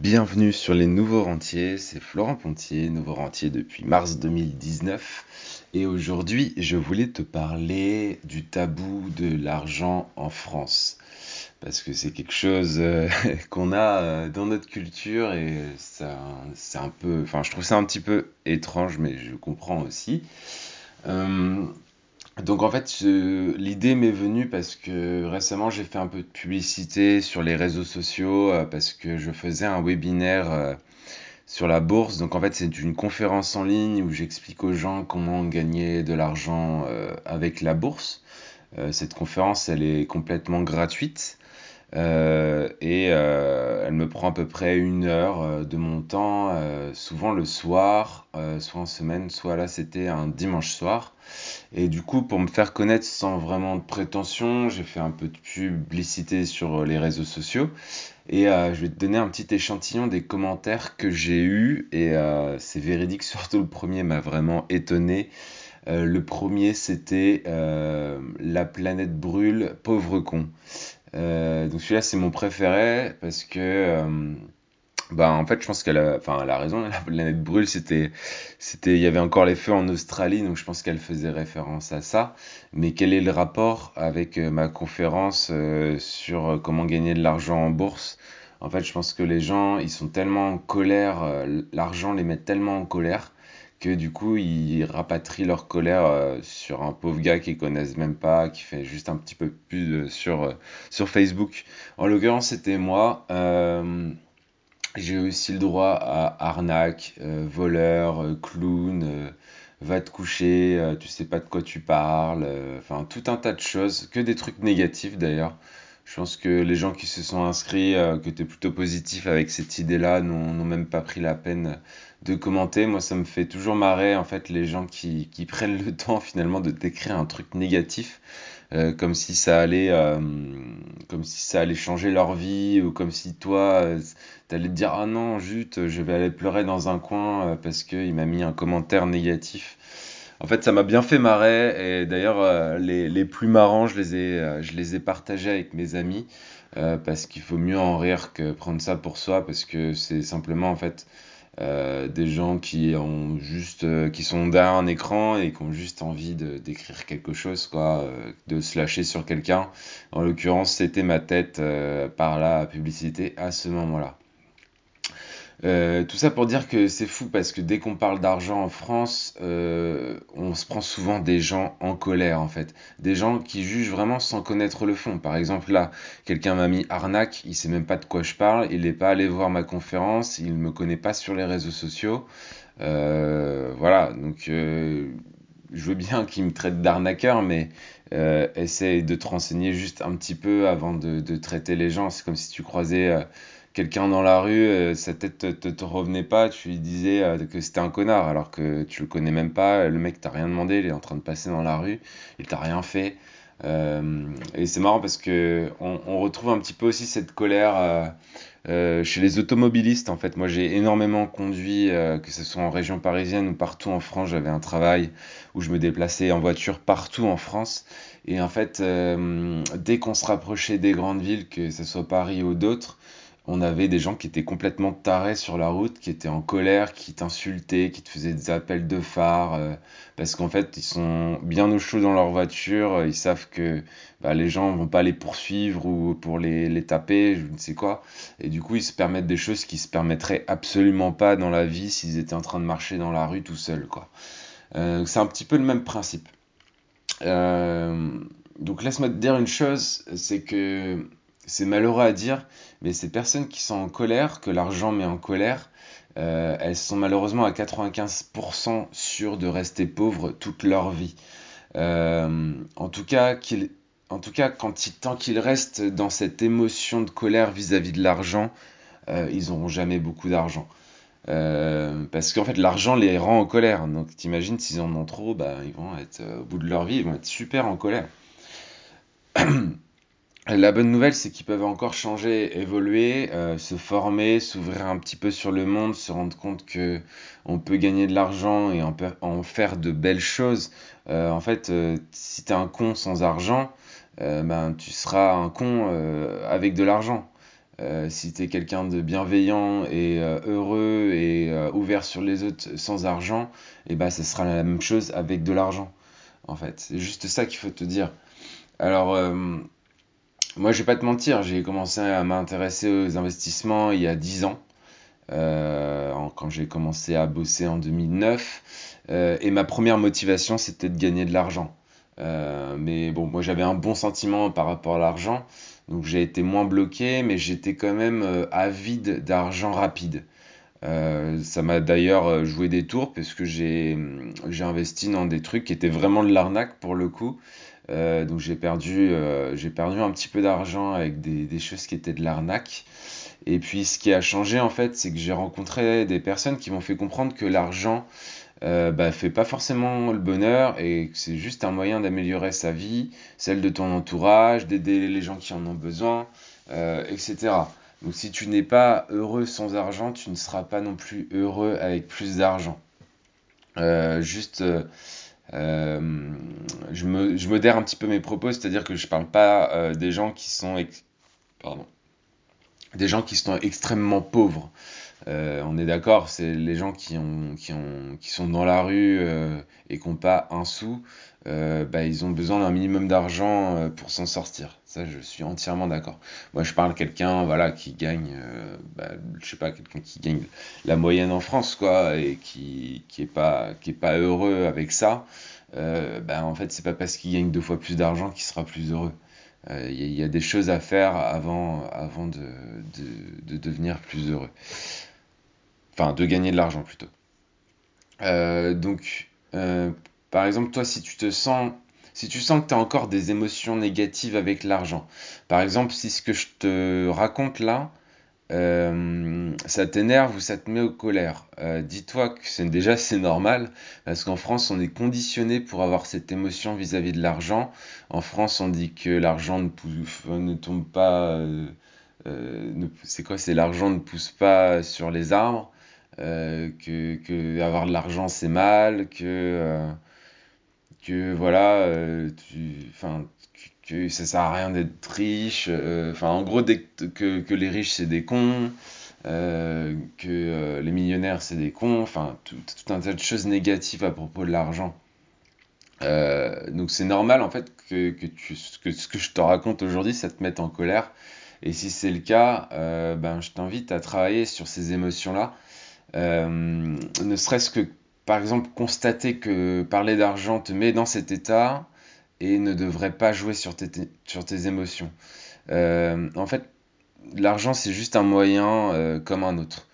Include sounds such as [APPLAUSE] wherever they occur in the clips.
Bienvenue sur les Nouveaux Rentiers, c'est Florent Pontier, Nouveau Rentier depuis mars 2019. Et aujourd'hui, je voulais te parler du tabou de l'argent en France. Parce que c'est quelque chose euh, [LAUGHS] qu'on a euh, dans notre culture et ça, c'est un peu, enfin, je trouve ça un petit peu étrange, mais je comprends aussi. Euh, donc en fait, l'idée m'est venue parce que récemment j'ai fait un peu de publicité sur les réseaux sociaux euh, parce que je faisais un webinaire euh, sur la bourse. Donc en fait, c'est une conférence en ligne où j'explique aux gens comment gagner de l'argent euh, avec la bourse. Cette conférence, elle est complètement gratuite. Euh, et euh, elle me prend à peu près une heure euh, de mon temps, souvent le soir, soit en semaine, soit là c'était un dimanche soir. Et du coup, pour me faire connaître sans vraiment de prétention, j'ai fait un peu de publicité sur les réseaux sociaux. Et je vais te donner un petit échantillon des commentaires que j'ai eus. Et c'est véridique, [LAUGHS] surtout le premier m'a vraiment étonné. Le premier, c'était La planète brûle, pauvre con. Euh, donc celui-là, c'est mon préféré parce que, euh, bah, en fait, je pense qu'elle a, enfin, elle a raison. La planète brûle, c'était, c'était, il y avait encore les feux en Australie, donc je pense qu'elle faisait référence à ça. Mais quel est le rapport avec euh, ma conférence sur comment gagner de l'argent en bourse? En fait, je pense que les gens, ils sont tellement en colère, l'argent les met tellement en colère que du coup, ils rapatrient leur colère euh, sur un pauvre gars qu'ils connaissent même pas, qui fait juste un petit peu plus sur, euh, sur Facebook. En l'occurrence, c'était moi. Euh, j'ai aussi le droit à arnaque, voleur, clown, va te coucher, tu sais pas de quoi tu parles, enfin tout un tas de choses, que des trucs négatifs d'ailleurs. Je pense que les gens qui se sont inscrits, euh, qui étaient plutôt positifs avec cette idée-là, n'ont même pas pris la peine de commenter. Moi, ça me fait toujours marrer, en fait, les gens qui, qui [LAUGHS] prennent le temps finalement de t'écrire un truc négatif, euh, comme si ça allait, euh, comme si ça allait changer leur vie, ou comme si toi, euh, t'allais te dire, ah non, zut, je vais aller pleurer dans un coin euh, parce qu'il m'a mis un commentaire négatif. En fait, ça m'a bien fait marrer et d'ailleurs euh, les, plus marrants, je les ai, euh, je les ai partagés avec mes amis euh, parce qu'il faut mieux en rire que prendre ça pour soi parce que c'est simplement en fait des gens qui ont juste, qui sont derrière un écran et qui ont juste envie d'écrire quelque chose quoi, de se lâcher sur quelqu'un. En l'occurrence, c'était ma tête par la publicité à ce moment-là. Euh, tout ça pour dire que c'est fou parce que dès qu'on parle d'argent en France, euh, on se prend souvent des gens en colère en fait. Des gens qui jugent vraiment sans connaître le fond. Par exemple là, quelqu'un m'a mis arnaque, il sait même pas de quoi je parle, il n'est pas allé voir ma conférence, il me connaît pas sur les réseaux sociaux. Euh, voilà, donc je veux bien qu'il me traite d'arnaqueur, mais essaye de te renseigner juste un petit peu avant de, de traiter les gens. C'est comme si tu croisais quelqu'un dans la rue, euh, sa tête te, te, revenait pas, tu lui disais euh, que c'était un connard, alors que tu le connais même pas, le mec t'a rien demandé, il est en train de passer dans la rue, il t'a rien fait. Euh, et c'est marrant parce que on, retrouve un petit peu aussi cette colère chez les automobilistes. En fait, moi j'ai énormément conduit, que ce soit en région parisienne ou partout en France. J'avais un travail où je me déplaçais en voiture partout en France. Et en fait, dès qu'on se rapprochait des grandes villes, que ce soit Paris ou d'autres, on avait des gens qui étaient complètement tarés sur la route, qui étaient en colère, qui t'insultaient, qui te faisaient des appels de phare, euh, parce qu'en fait, ils sont bien au chaud dans leur voiture, euh, ils savent que bah, les gens vont pas les poursuivre ou pour les, taper, je ne sais quoi. Et du coup, ils se permettent des choses qui se permettraient absolument pas dans la vie s'ils étaient en train de marcher dans la rue tout seuls. Euh, c'est un petit peu le même principe. Donc laisse-moi te dire une chose, c'est que c'est malheureux à dire, mais ces personnes qui sont en colère, que l'argent met en colère, euh, elles sont malheureusement à 95% sûres de rester pauvres toute leur vie. Euh, en tout cas, en tout cas, tant qu'ils restent dans cette émotion de colère vis-à-vis de l'argent, euh, ils n'auront jamais beaucoup d'argent. Parce qu'en fait, l'argent les rend en colère. Donc, t'imagines, s'ils en ont trop, bah, ils vont être, au bout de leur vie, ils vont être super en colère. [CLEARS THROAT] La bonne nouvelle, c'est qu'ils peuvent encore changer, évoluer, euh, se former, s'ouvrir un petit peu sur le monde, se rendre compte que on peut gagner de l'argent et en, faire de belles choses. Euh, en fait, euh, si t'es un con sans argent, euh, ben tu seras un con euh, avec de l'argent. si tu es quelqu'un de bienveillant et heureux et ouvert sur les autres sans argent, et eh ben ça sera la même chose avec de l'argent. En fait, c'est juste ça qu'il faut te dire. Alors, moi, je vais pas te mentir, j'ai commencé à m'intéresser aux investissements il y a 10 ans, quand j'ai commencé à bosser en 2009. et ma première motivation, c'était de gagner de l'argent. Euh, mais bon, moi j'avais un bon sentiment par rapport à l'argent, donc j'ai été moins bloqué, mais j'étais quand même euh, avide d'argent rapide. Euh, ça m'a d'ailleurs joué des tours parce que j'ai investi dans des trucs qui étaient vraiment de l'arnaque pour le coup. Donc j'ai perdu, j'ai perdu un petit peu d'argent avec des, choses qui étaient de l'arnaque. Et puis ce qui a changé en fait, c'est que j'ai rencontré des personnes qui m'ont fait comprendre que l'argent euh, bah, fait pas forcément le bonheur et c'est juste un moyen d'améliorer sa vie, celle de ton entourage, d'aider les gens qui en ont besoin, euh, etc. Donc si tu n'es pas heureux sans argent, tu ne seras pas non plus heureux avec plus d'argent. Euh, je, modère un petit peu mes propos, c'est-à-dire que je parle pas des gens qui sont, des gens qui sont extrêmement pauvres. Euh, on est d'accord, c'est les gens qui, ont, qui, ont, qui sont dans la rue euh, et qui n'ont pas un sou, euh, bah, ils ont besoin d'un minimum d'argent pour s'en sortir. Ça, je suis entièrement d'accord. Moi, je parle quelqu'un voilà, qui gagne, bah, je sais pas, quelqu'un qui gagne la moyenne en France, quoi, et qui n'est pas, pas heureux avec ça. bah, en fait, c'est pas parce qu'il gagne deux fois plus d'argent qu'il sera plus heureux. Il y, a des choses à faire avant, de devenir plus heureux. Enfin, de gagner de l'argent plutôt. Euh, donc, euh, par exemple, toi, si tu te sens, si tu sens que tu as encore des émotions négatives avec l'argent, par exemple, si ce que je te raconte là, euh, ça t'énerve ou ça te met aux colère, dis-toi que c'est déjà c'est normal parce qu'en France on est conditionné pour avoir cette émotion vis-à-vis de l'argent. En France on dit que l'argent ne, ne, tombe pas, c'est quoi? C'est l'argent ne pousse pas sur les arbres. Euh, que, avoir de l'argent c'est mal, que, euh, que voilà, euh, que ça sert à rien d'être riche, enfin en gros que, les riches c'est des cons, que les millionnaires c'est des cons, enfin tout, un tas de choses négatives à propos de l'argent. donc c'est normal en fait que, que, ce que je te raconte aujourd'hui ça te mette en colère. Et si c'est le cas, ben, je t'invite à travailler sur ces émotions-là euh, ne serait-ce que, par exemple, constater que parler d'argent te met dans cet état et ne devrait pas jouer sur tes, sur tes émotions. Euh, en fait, l'argent, c'est juste un moyen euh, comme un autre.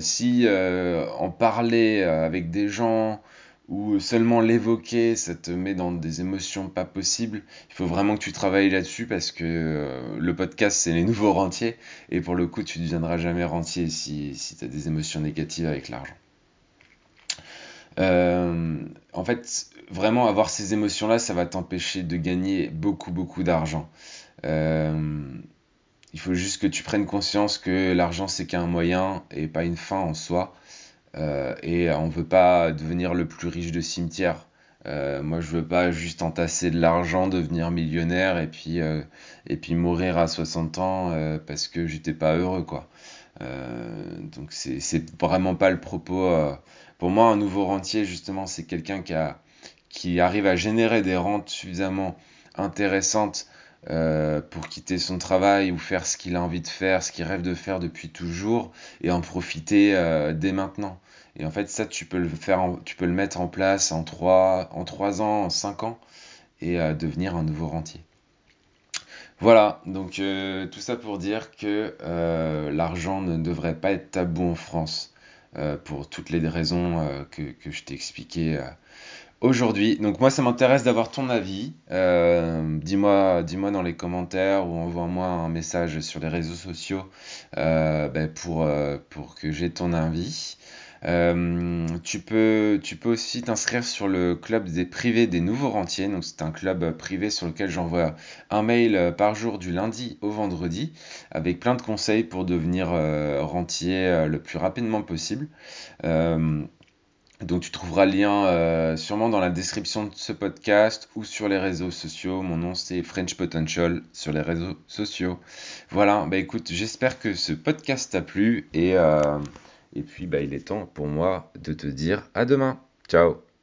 si en parler avec des gens ou seulement l'évoquer, ça te met dans des émotions pas possibles. Il faut vraiment que tu travailles là-dessus parce que euh, le podcast, c'est les nouveaux rentiers. Et pour le coup, tu ne deviendras jamais rentier si, si tu as des émotions négatives avec l'argent. Euh, en fait, vraiment avoir ces émotions-là, ça va t'empêcher de gagner beaucoup, beaucoup d'argent. Euh, il faut juste que tu prennes conscience que l'argent, c'est qu'un moyen et pas une fin en soi. Euh, et on veut pas devenir le plus riche de cimetière. Euh, moi, je veux pas juste entasser de l'argent, devenir millionnaire et puis, euh, et puis mourir à 60 ans parce que j'étais pas heureux, quoi. donc, c'est vraiment pas le propos. Pour moi, un nouveau rentier, justement, c'est quelqu'un qui arrive à générer des rentes suffisamment intéressantes euh, pour quitter son travail ou faire ce qu'il a envie de faire, ce qu'il rêve de faire depuis toujours, et en profiter euh, dès maintenant. Et en fait, ça, tu peux le faire, tu peux le mettre en place en 3, en 3 ans, en 5 ans, et euh, devenir un nouveau rentier. Voilà, donc tout ça pour dire que l'argent ne devrait pas être tabou en France, pour toutes les raisons que, je t'ai expliquées aujourd'hui. Donc moi, ça m'intéresse d'avoir ton avis. Euh, dis-moi, dis-moi dans les commentaires ou envoie-moi un message sur les réseaux sociaux euh, ben, pour, euh, pour que j'ai ton avis. tu, peux, tu peux aussi t'inscrire sur le club des privés des nouveaux rentiers. Donc c'est un club privé sur lequel j'envoie un mail par jour du lundi au vendredi avec plein de conseils pour devenir rentier le plus rapidement possible. Donc tu trouveras le lien euh, sûrement dans la description de ce podcast ou sur les réseaux sociaux. Mon nom c'est French Potential sur les réseaux sociaux. Voilà, bah écoute, j'espère que ce podcast t'a plu et, euh, et puis bah, il est temps pour moi de te dire à demain. Ciao